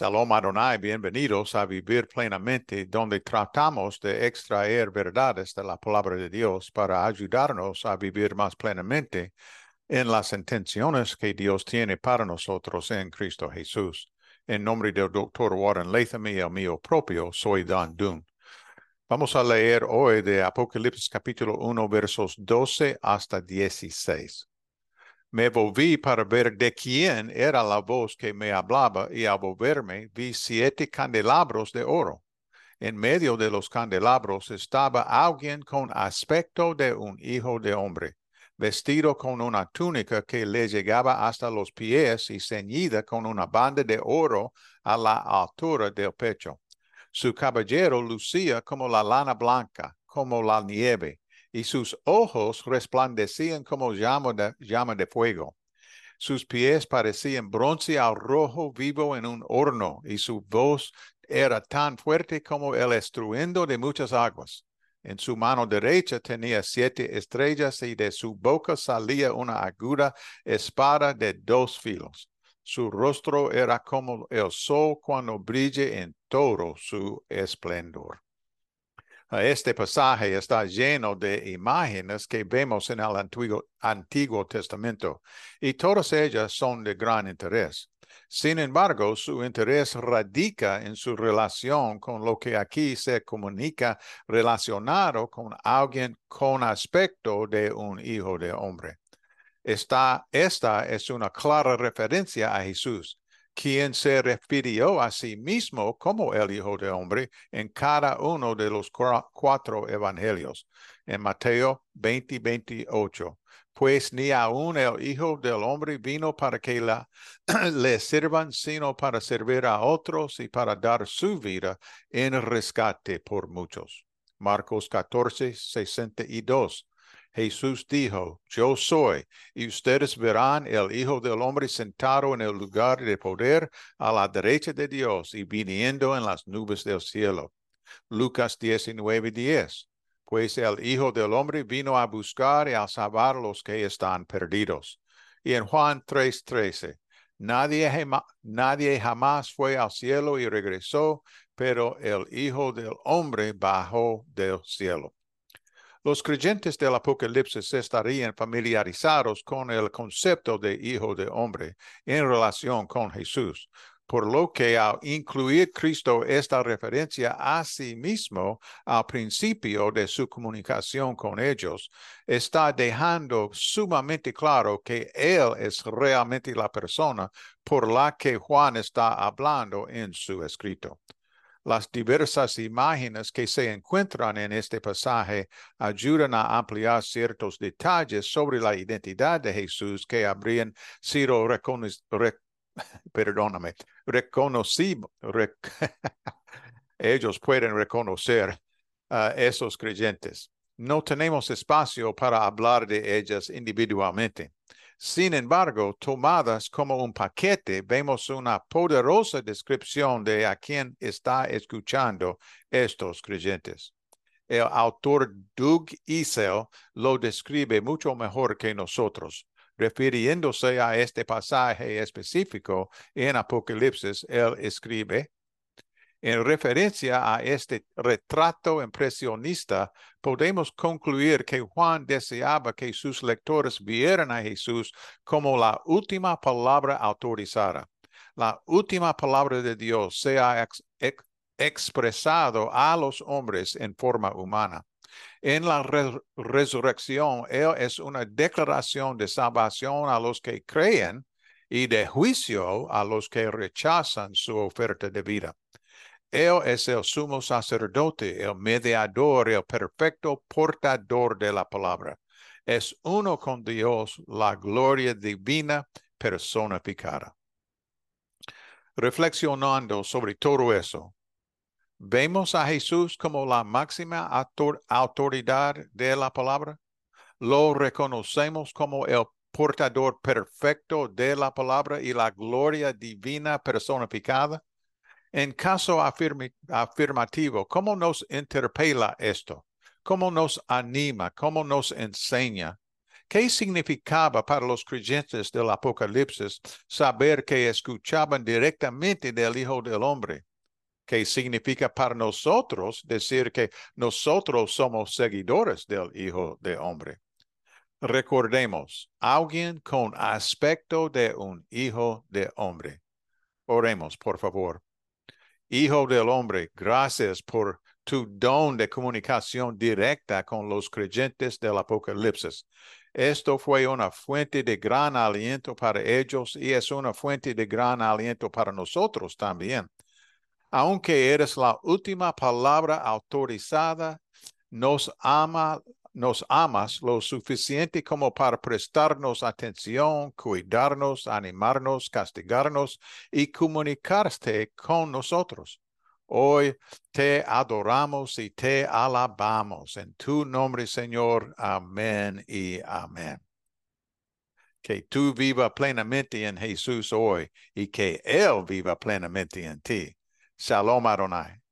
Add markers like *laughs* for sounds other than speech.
Shalom Adonai, bienvenidos a Vivir Plenamente, donde tratamos de extraer verdades de la palabra de Dios para ayudarnos a vivir más plenamente en las intenciones que Dios tiene para nosotros en Cristo Jesús. En nombre del doctor Warren Latham y el mío propio, soy Dan Dunn. Vamos a leer hoy de Apocalipsis capítulo 1, versos 12 hasta 16. Me volví para ver de quién era la voz que me hablaba y al volverme vi siete candelabros de oro. En medio de los candelabros estaba alguien con aspecto de un hijo de hombre, vestido con una túnica que le llegaba hasta los pies y ceñida con una banda de oro a la altura del pecho. Su caballero lucía como la lana blanca, como la nieve y sus ojos resplandecían como llama de, llama de fuego. Sus pies parecían bronce al rojo vivo en un horno, y su voz era tan fuerte como el estruendo de muchas aguas. En su mano derecha tenía siete estrellas y de su boca salía una aguda espada de dos filos. Su rostro era como el sol cuando brille en todo su esplendor. Este pasaje está lleno de imágenes que vemos en el Antiguo, Antiguo Testamento y todas ellas son de gran interés. Sin embargo, su interés radica en su relación con lo que aquí se comunica relacionado con alguien con aspecto de un hijo de hombre. Esta, esta es una clara referencia a Jesús, quien se refirió a sí mismo como el Hijo de Hombre en cada uno de los cuatro evangelios. En Mateo 20 28, pues ni aun el Hijo del Hombre vino para que la, *clears throat* le sirvan, sino para servir a otros y para dar su vida en rescate por muchos. Marcos 14, 62. Jesús dijo, yo soy, y ustedes verán el Hijo del Hombre sentado en el lugar de poder a la derecha de Dios y viniendo en las nubes del cielo. Lucas 19, 10. Pues el Hijo del Hombre vino a buscar y a salvar los que están perdidos. Y en Juan 3, 13. Nadie, nadie jamás fue al cielo y regresó, pero el Hijo del Hombre bajó del cielo. Los creyentes del Apocalipsis estarían familiarizados con el concepto de hijo de hombre en relación con Jesús, por lo que al incluir Cristo esta referencia a sí mismo al principio de su comunicación con ellos, está dejando sumamente claro que Él es realmente la persona por la que Juan está hablando en su escrito. Las diversas imágenes que se encuentran en este pasaje ayudan a ampliar ciertos detalles sobre la identidad de Jesús que habrían sido *laughs* perdóname, reconocidos. *laughs* Ellos pueden reconocer a esos creyentes. No tenemos espacio para hablar de ellas individualmente. Sin embargo, tomadas como un paquete, vemos una poderosa descripción de a quién está escuchando estos creyentes. El autor Doug Isel lo describe mucho mejor que nosotros. Refiriéndose a este pasaje específico en Apocalipsis, él escribe, en referencia a este retrato impresionista, podemos concluir que Juan deseaba que sus lectores vieran a Jesús como la última palabra autorizada. La última palabra de Dios se expresado a los hombres en forma humana. En la resurrección, Él es una declaración de salvación a los que creen y de juicio a los que rechazan su oferta de vida. Él es el sumo sacerdote, el mediador, el perfecto portador de la palabra. Es uno con Dios, la gloria divina personificada. Reflexionando sobre todo eso, ¿vemos a Jesús como la máxima autoridad de la palabra? ¿Lo reconocemos como el portador perfecto de la palabra y la gloria divina personificada? En caso afirmativo, ¿cómo nos interpela esto? ¿Cómo nos anima? ¿Cómo nos enseña? ¿Qué significaba para los creyentes del Apocalipsis saber que escuchaban directamente del Hijo del Hombre? ¿Qué significa para nosotros decir que nosotros somos seguidores del Hijo del Hombre? Recordemos, alguien con aspecto de un Hijo de Hombre. Oremos, por favor. Hijo del Hombre, gracias por tu don de comunicación directa con los creyentes del Apocalipsis. Esto fue una fuente de gran aliento para ellos y es una fuente de gran aliento para nosotros también. Aunque eres la última palabra autorizada, nos ama nos amas lo suficiente como para prestarnos atención, cuidarnos, animarnos, castigarnos y comunicarte con nosotros. Hoy te adoramos y te alabamos en tu nombre, Señor. Amén y amén. Que tú viva plenamente en Jesús hoy y que Él viva plenamente en ti. Shalom Adonai.